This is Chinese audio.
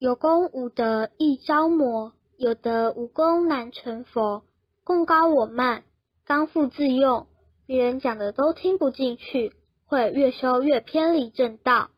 有功无德易招魔有德无功难成佛功高我慢刚复自用。别人讲的都听不进去会越修越偏离正道。